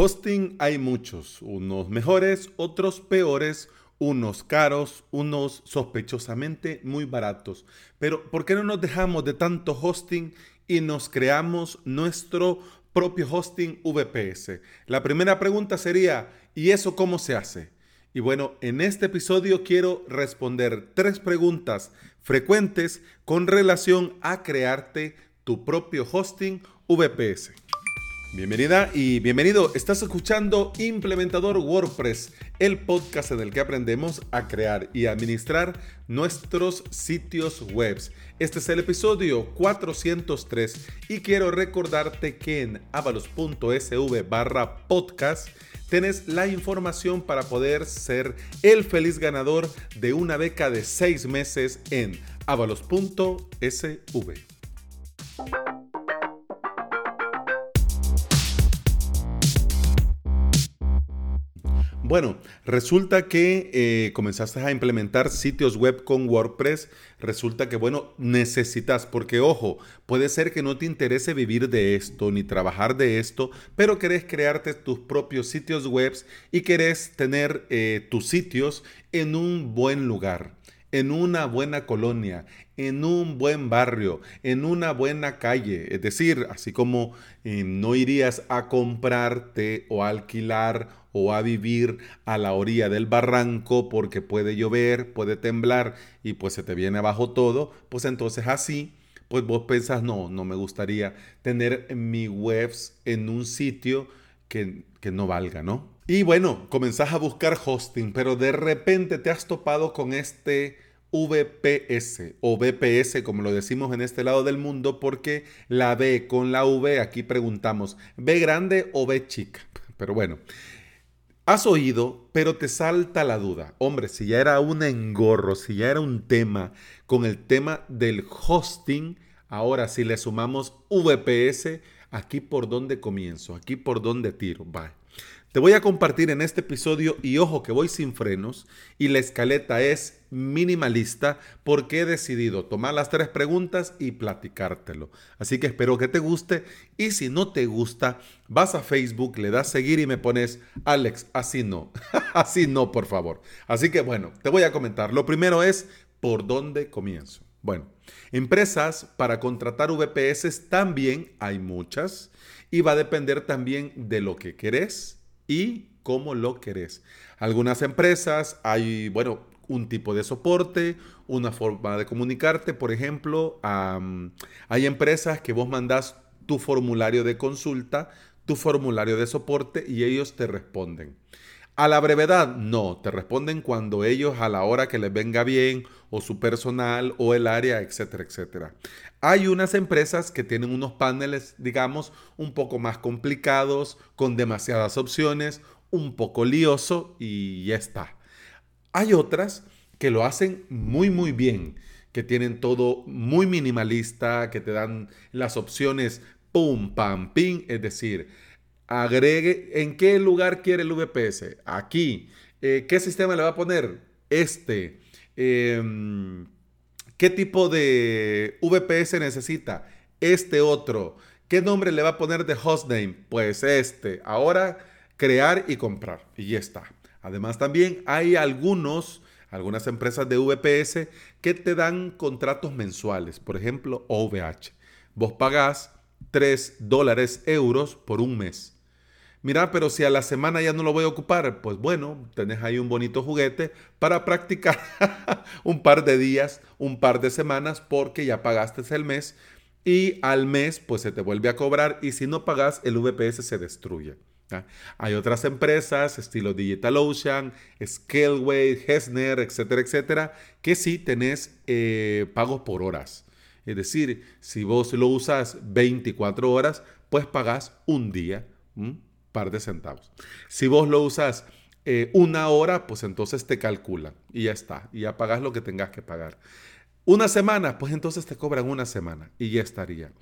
Hosting hay muchos, unos mejores, otros peores, unos caros, unos sospechosamente muy baratos. Pero ¿por qué no nos dejamos de tanto hosting y nos creamos nuestro propio hosting VPS? La primera pregunta sería, ¿y eso cómo se hace? Y bueno, en este episodio quiero responder tres preguntas frecuentes con relación a crearte tu propio hosting VPS. Bienvenida y bienvenido. Estás escuchando Implementador WordPress, el podcast en el que aprendemos a crear y administrar nuestros sitios web. Este es el episodio 403 y quiero recordarte que en avalos.sv barra podcast tienes la información para poder ser el feliz ganador de una beca de seis meses en avalos.sv. Bueno, resulta que eh, comenzaste a implementar sitios web con WordPress. Resulta que, bueno, necesitas, porque ojo, puede ser que no te interese vivir de esto ni trabajar de esto, pero querés crearte tus propios sitios web y querés tener eh, tus sitios en un buen lugar en una buena colonia, en un buen barrio, en una buena calle. Es decir, así como eh, no irías a comprarte o alquilar o a vivir a la orilla del barranco porque puede llover, puede temblar y pues se te viene abajo todo, pues entonces así, pues vos pensás, no, no me gustaría tener mi webs en un sitio que, que no valga, ¿no? Y bueno, comenzás a buscar hosting, pero de repente te has topado con este VPS o VPS como lo decimos en este lado del mundo porque la B con la V aquí preguntamos B grande o B chica. Pero bueno, Has oído, pero te salta la duda. Hombre, si ya era un engorro, si ya era un tema con el tema del hosting, ahora si le sumamos VPS, aquí por dónde comienzo, aquí por dónde tiro. Bye. Te voy a compartir en este episodio y ojo que voy sin frenos y la escaleta es minimalista porque he decidido tomar las tres preguntas y platicártelo. Así que espero que te guste y si no te gusta, vas a Facebook, le das seguir y me pones Alex, así no, así no, por favor. Así que bueno, te voy a comentar. Lo primero es por dónde comienzo. Bueno, empresas para contratar VPS también hay muchas y va a depender también de lo que querés y cómo lo querés. Algunas empresas hay, bueno, un tipo de soporte, una forma de comunicarte. Por ejemplo, hay empresas que vos mandás tu formulario de consulta, tu formulario de soporte y ellos te responden. A la brevedad, no, te responden cuando ellos a la hora que les venga bien o su personal o el área, etcétera, etcétera. Hay unas empresas que tienen unos paneles, digamos, un poco más complicados, con demasiadas opciones, un poco lioso y ya está. Hay otras que lo hacen muy, muy bien, que tienen todo muy minimalista, que te dan las opciones pum, pam, pim, es decir, agregue en qué lugar quiere el VPS. Aquí. Eh, ¿Qué sistema le va a poner? Este. Em, ¿Qué tipo de VPS necesita? Este otro. ¿Qué nombre le va a poner de hostname? Pues este. Ahora crear y comprar. Y ya está. Además también hay algunos, algunas empresas de VPS que te dan contratos mensuales. Por ejemplo, OVH. Vos pagás 3 dólares euros por un mes. Mira, pero si a la semana ya no lo voy a ocupar, pues bueno, tenés ahí un bonito juguete para practicar un par de días, un par de semanas, porque ya pagaste el mes y al mes pues se te vuelve a cobrar y si no pagas el VPS se destruye. Hay otras empresas, estilo DigitalOcean, Scaleway, Hesner, etcétera, etcétera, que sí tenés eh, pagos por horas. Es decir, si vos lo usas 24 horas, pues pagás un día par de centavos. Si vos lo usas eh, una hora, pues entonces te calculan y ya está, y ya pagas lo que tengas que pagar. Una semana, pues entonces te cobran una semana y ya estaría.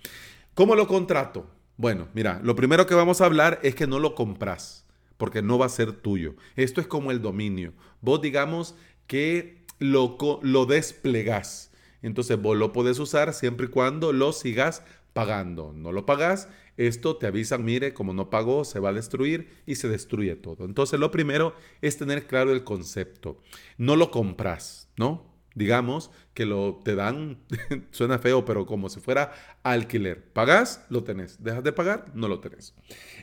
¿Cómo lo contrato? Bueno, mira, lo primero que vamos a hablar es que no lo compras, porque no va a ser tuyo. Esto es como el dominio. Vos digamos que lo, lo desplegás. Entonces vos lo podés usar siempre y cuando lo sigas pagando. No lo pagas, esto te avisan, mire, como no pagó, se va a destruir y se destruye todo. Entonces, lo primero es tener claro el concepto. No lo compras, ¿no? Digamos que lo te dan, suena feo, pero como si fuera alquiler. Pagas, lo tenés. Dejas de pagar, no lo tenés.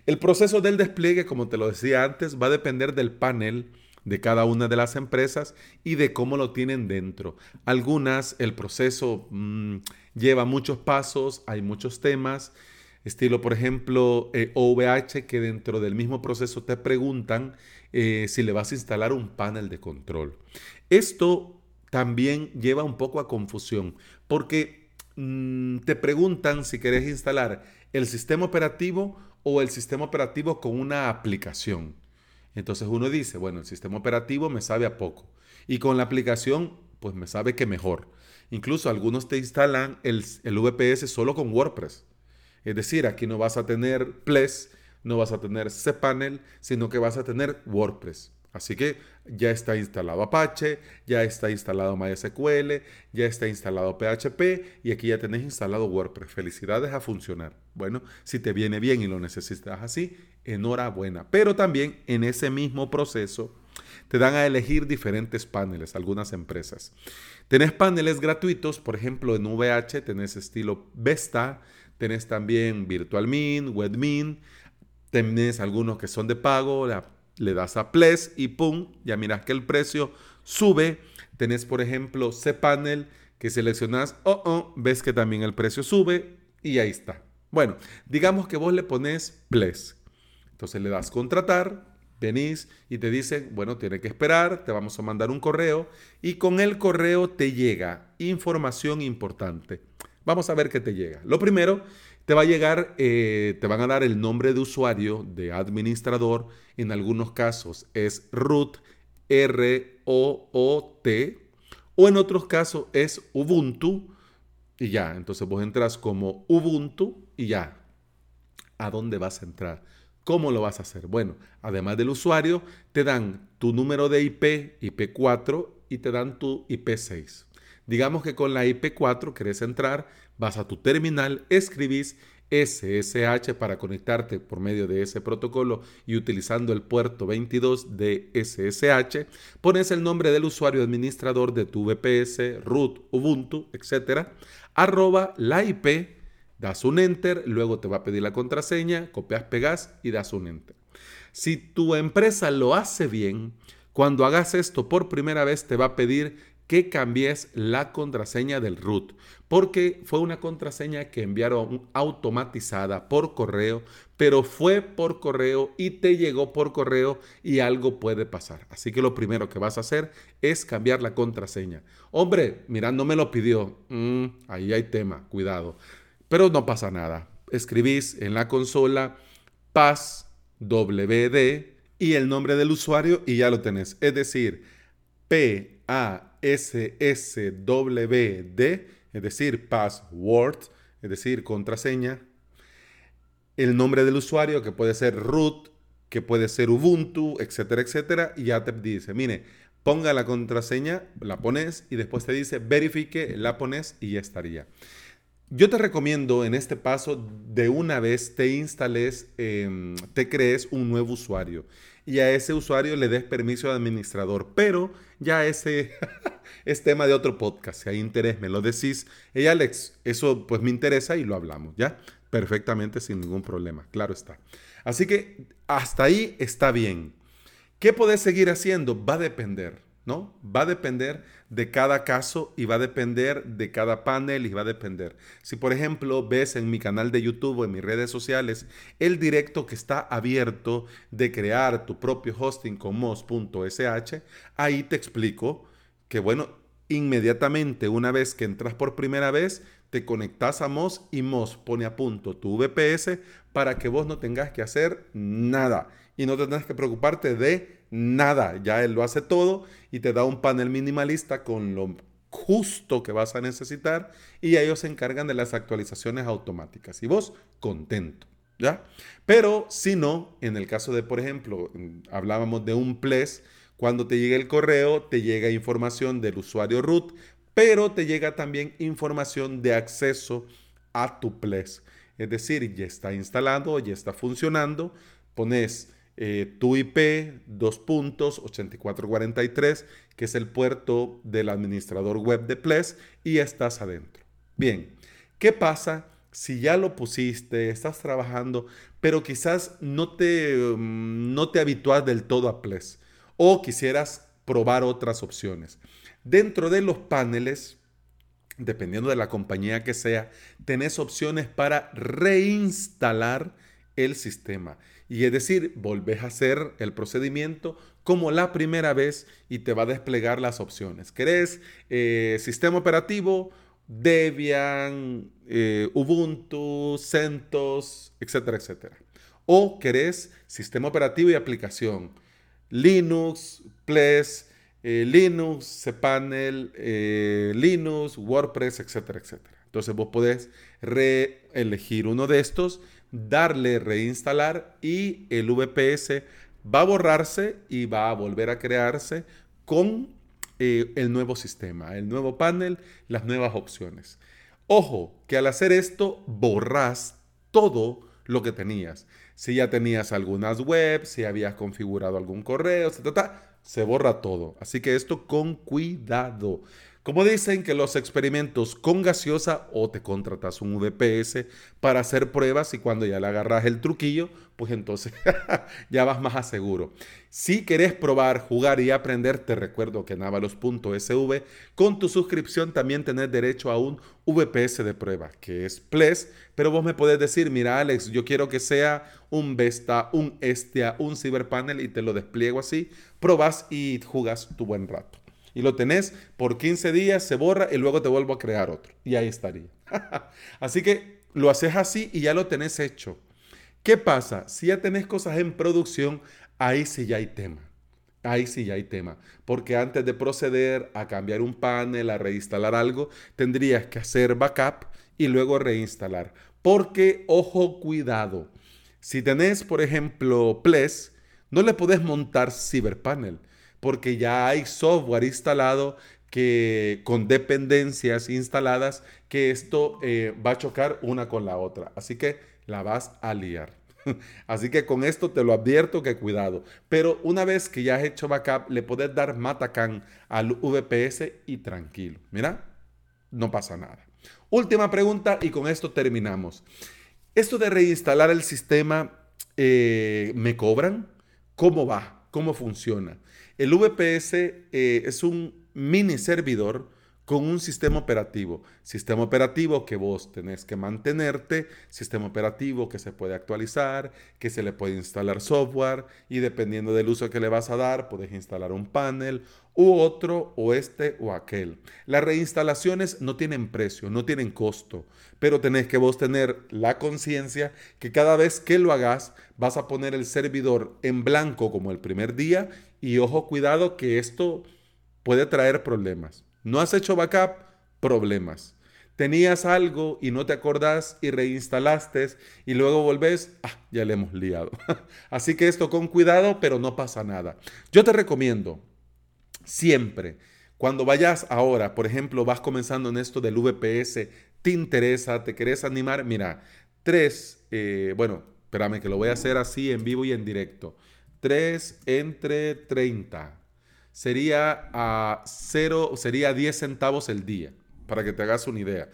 El proceso del despliegue, como te lo decía antes, va a depender del panel de cada una de las empresas y de cómo lo tienen dentro. Algunas, el proceso mm, lleva muchos pasos, hay muchos temas, estilo, por ejemplo, OVH, eh, que dentro del mismo proceso te preguntan eh, si le vas a instalar un panel de control. Esto también lleva un poco a confusión, porque mm, te preguntan si querés instalar el sistema operativo o el sistema operativo con una aplicación. Entonces uno dice, bueno, el sistema operativo me sabe a poco. Y con la aplicación, pues me sabe que mejor. Incluso algunos te instalan el, el VPS solo con WordPress. Es decir, aquí no vas a tener Ples, no vas a tener cPanel, sino que vas a tener WordPress. Así que ya está instalado Apache, ya está instalado MySQL, ya está instalado PHP y aquí ya tenés instalado WordPress. Felicidades a funcionar. Bueno, si te viene bien y lo necesitas así, enhorabuena. Pero también en ese mismo proceso te dan a elegir diferentes paneles, algunas empresas. Tenés paneles gratuitos, por ejemplo en VH tenés estilo Vesta, tenés también VirtualMin, WebMin, tenés algunos que son de pago, le das a Ples y pum, ya miras que el precio sube. Tenés, por ejemplo, cPanel que seleccionas, oh, oh, ves que también el precio sube y ahí está. Bueno, digamos que vos le pones Ples. Entonces le das contratar, venís y te dicen, bueno, tiene que esperar, te vamos a mandar un correo y con el correo te llega información importante. Vamos a ver qué te llega. Lo primero te va a llegar, eh, te van a dar el nombre de usuario de administrador. En algunos casos es root, R-O-O-T. O en otros casos es Ubuntu. Y ya, entonces vos entras como Ubuntu y ya. ¿A dónde vas a entrar? ¿Cómo lo vas a hacer? Bueno, además del usuario, te dan tu número de IP, IP4, y te dan tu IP6. Digamos que con la IP4 querés entrar, vas a tu terminal, escribís SSH para conectarte por medio de ese protocolo y utilizando el puerto 22 de SSH, pones el nombre del usuario administrador de tu VPS, root, Ubuntu, etc. Arroba la IP, das un enter, luego te va a pedir la contraseña, copias, pegas y das un enter. Si tu empresa lo hace bien, cuando hagas esto por primera vez te va a pedir que cambies la contraseña del root, porque fue una contraseña que enviaron automatizada por correo, pero fue por correo y te llegó por correo y algo puede pasar. Así que lo primero que vas a hacer es cambiar la contraseña. Hombre, mira, me lo pidió. Mm, ahí hay tema, cuidado. Pero no pasa nada. Escribís en la consola passwd y el nombre del usuario y ya lo tenés. Es decir, P A SSWD, es decir, password, es decir, contraseña, el nombre del usuario que puede ser root, que puede ser Ubuntu, etcétera, etcétera, y ya te dice, mire, ponga la contraseña, la pones y después te dice verifique, la pones y ya estaría. Yo te recomiendo en este paso de una vez te instales, em, te crees un nuevo usuario y a ese usuario le des permiso de administrador, pero ya ese es tema de otro podcast. Si hay interés, me lo decís. Y Alex, eso pues me interesa y lo hablamos, ¿ya? Perfectamente, sin ningún problema, claro está. Así que hasta ahí está bien. ¿Qué podés seguir haciendo? Va a depender, ¿no? Va a depender de cada caso y va a depender de cada panel y va a depender. Si por ejemplo ves en mi canal de YouTube o en mis redes sociales el directo que está abierto de crear tu propio hosting con mos.sh, ahí te explico que bueno, inmediatamente una vez que entras por primera vez, te conectas a MOS y MOS pone a punto tu VPS para que vos no tengas que hacer nada y no tengas que preocuparte de nada. Ya él lo hace todo y te da un panel minimalista con lo justo que vas a necesitar y ellos se encargan de las actualizaciones automáticas y vos contento. ¿Ya? Pero si no, en el caso de, por ejemplo, hablábamos de un PLES, cuando te llega el correo, te llega información del usuario root, pero te llega también información de acceso a tu Plex. Es decir, ya está instalado, ya está funcionando. Pones eh, tu IP, dos puntos, 8443, que es el puerto del administrador web de Ples, y estás adentro. Bien, ¿qué pasa si ya lo pusiste, estás trabajando, pero quizás no te, mm, no te habitúas del todo a Ples o quisieras probar otras opciones? Dentro de los paneles, dependiendo de la compañía que sea, tenés opciones para reinstalar el sistema. Y es decir, volvés a hacer el procedimiento como la primera vez y te va a desplegar las opciones. ¿Querés eh, sistema operativo? Debian, eh, Ubuntu, CentOS, etcétera, etcétera. O querés sistema operativo y aplicación. Linux, Ples, eh, Linux, cPanel, Linux, WordPress, etcétera, etcétera. Entonces vos podés reelegir uno de estos darle reinstalar y el VPS va a borrarse y va a volver a crearse con eh, el nuevo sistema, el nuevo panel, las nuevas opciones. Ojo, que al hacer esto borras todo lo que tenías. Si ya tenías algunas webs, si habías configurado algún correo, se borra todo. Así que esto con cuidado. Como dicen que los experimentos con gaseosa o te contratas un VPS para hacer pruebas y cuando ya le agarras el truquillo, pues entonces ya vas más a seguro. Si querés probar, jugar y aprender, te recuerdo que en avalos.sv con tu suscripción también tenés derecho a un VPS de prueba, que es Ples, pero vos me podés decir, mira Alex, yo quiero que sea un Vesta, un Estia, un Cyberpanel y te lo despliego así, probas y jugas tu buen rato y lo tenés por 15 días, se borra y luego te vuelvo a crear otro. Y ahí estaría. así que lo haces así y ya lo tenés hecho. ¿Qué pasa? Si ya tenés cosas en producción, ahí sí ya hay tema. Ahí sí ya hay tema. Porque antes de proceder a cambiar un panel, a reinstalar algo, tendrías que hacer backup y luego reinstalar. Porque, ojo, cuidado. Si tenés, por ejemplo, Ples, no le podés montar CyberPanel porque ya hay software instalado que con dependencias instaladas que esto eh, va a chocar una con la otra. Así que la vas a liar. Así que con esto te lo advierto que cuidado. Pero una vez que ya has hecho backup, le puedes dar matacán al VPS y tranquilo. Mira, no pasa nada. Última pregunta y con esto terminamos. Esto de reinstalar el sistema, eh, ¿me cobran? ¿Cómo va? ¿Cómo funciona? El VPS eh, es un mini servidor con un sistema operativo. Sistema operativo que vos tenés que mantenerte, sistema operativo que se puede actualizar, que se le puede instalar software y dependiendo del uso que le vas a dar, puedes instalar un panel u otro o este o aquel. Las reinstalaciones no tienen precio, no tienen costo, pero tenés que vos tener la conciencia que cada vez que lo hagas vas a poner el servidor en blanco como el primer día y ojo cuidado que esto puede traer problemas. No has hecho backup, problemas. Tenías algo y no te acordás y reinstalaste y luego volvés, ah, ya le hemos liado. Así que esto con cuidado, pero no pasa nada. Yo te recomiendo siempre, cuando vayas ahora, por ejemplo, vas comenzando en esto del VPS, te interesa, te querés animar, mira, tres, eh, bueno, espérame que lo voy a hacer así en vivo y en directo. Tres entre 30 sería a 0, sería 10 centavos el día, para que te hagas una idea.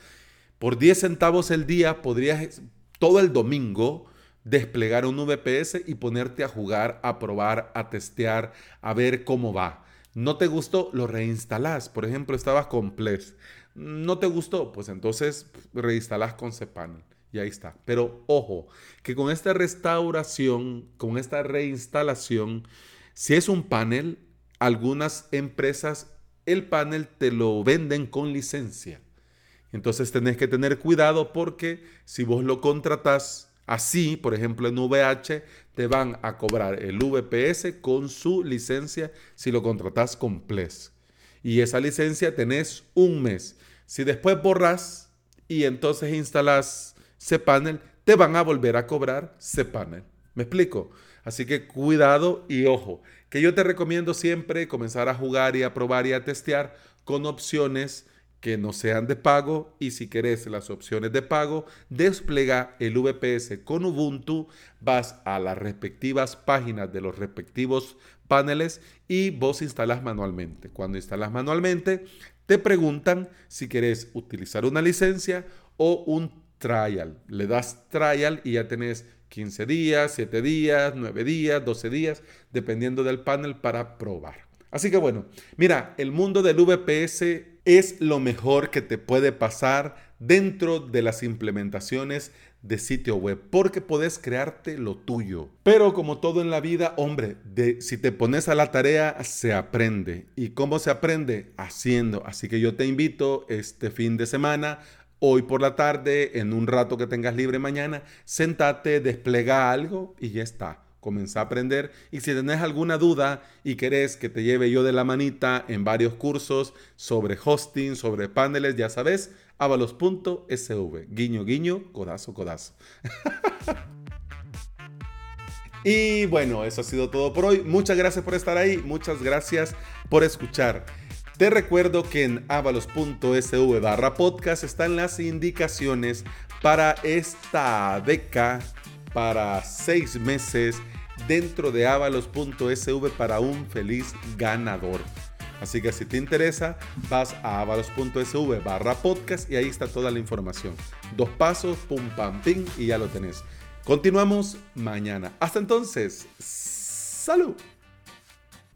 Por 10 centavos el día podrías todo el domingo desplegar un VPS y ponerte a jugar, a probar, a testear, a ver cómo va. ¿No te gustó? Lo reinstalás. Por ejemplo, estabas con Ples. ¿No te gustó? Pues entonces reinstalás con cPanel. Y ahí está. Pero ojo, que con esta restauración, con esta reinstalación, si es un panel, algunas empresas el panel te lo venden con licencia. Entonces tenés que tener cuidado porque si vos lo contratas así, por ejemplo en VH, te van a cobrar el VPS con su licencia si lo contratas con Ples. Y esa licencia tenés un mes. Si después borras y entonces instalas cPanel, te van a volver a cobrar cPanel. ¿Me explico? Así que cuidado y ojo, que yo te recomiendo siempre comenzar a jugar y a probar y a testear con opciones que no sean de pago y si querés las opciones de pago, desplega el VPS con Ubuntu, vas a las respectivas páginas de los respectivos paneles y vos instalas manualmente. Cuando instalas manualmente, te preguntan si querés utilizar una licencia o un trial. Le das trial y ya tenés 15 días, 7 días, 9 días, 12 días, dependiendo del panel para probar. Así que bueno, mira, el mundo del VPS es lo mejor que te puede pasar dentro de las implementaciones de sitio web, porque puedes crearte lo tuyo. Pero como todo en la vida, hombre, de, si te pones a la tarea, se aprende. ¿Y cómo se aprende? Haciendo. Así que yo te invito este fin de semana hoy por la tarde, en un rato que tengas libre mañana, sentate, desplega algo y ya está. Comienza a aprender y si tenés alguna duda y querés que te lleve yo de la manita en varios cursos sobre hosting, sobre paneles, ya sabes, avalos.sv. Guiño, guiño, codazo, codazo. y bueno, eso ha sido todo por hoy. Muchas gracias por estar ahí. Muchas gracias por escuchar. Te recuerdo que en avalos.sv barra podcast están las indicaciones para esta beca para seis meses dentro de avalos.sv para un feliz ganador. Así que si te interesa, vas a avalos.sv barra podcast y ahí está toda la información. Dos pasos, pum, pam, ping y ya lo tenés. Continuamos mañana. Hasta entonces, salud.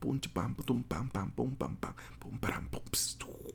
Pum, pam, pum, pam, pam, pum, pam, pam, pum, pam, pum,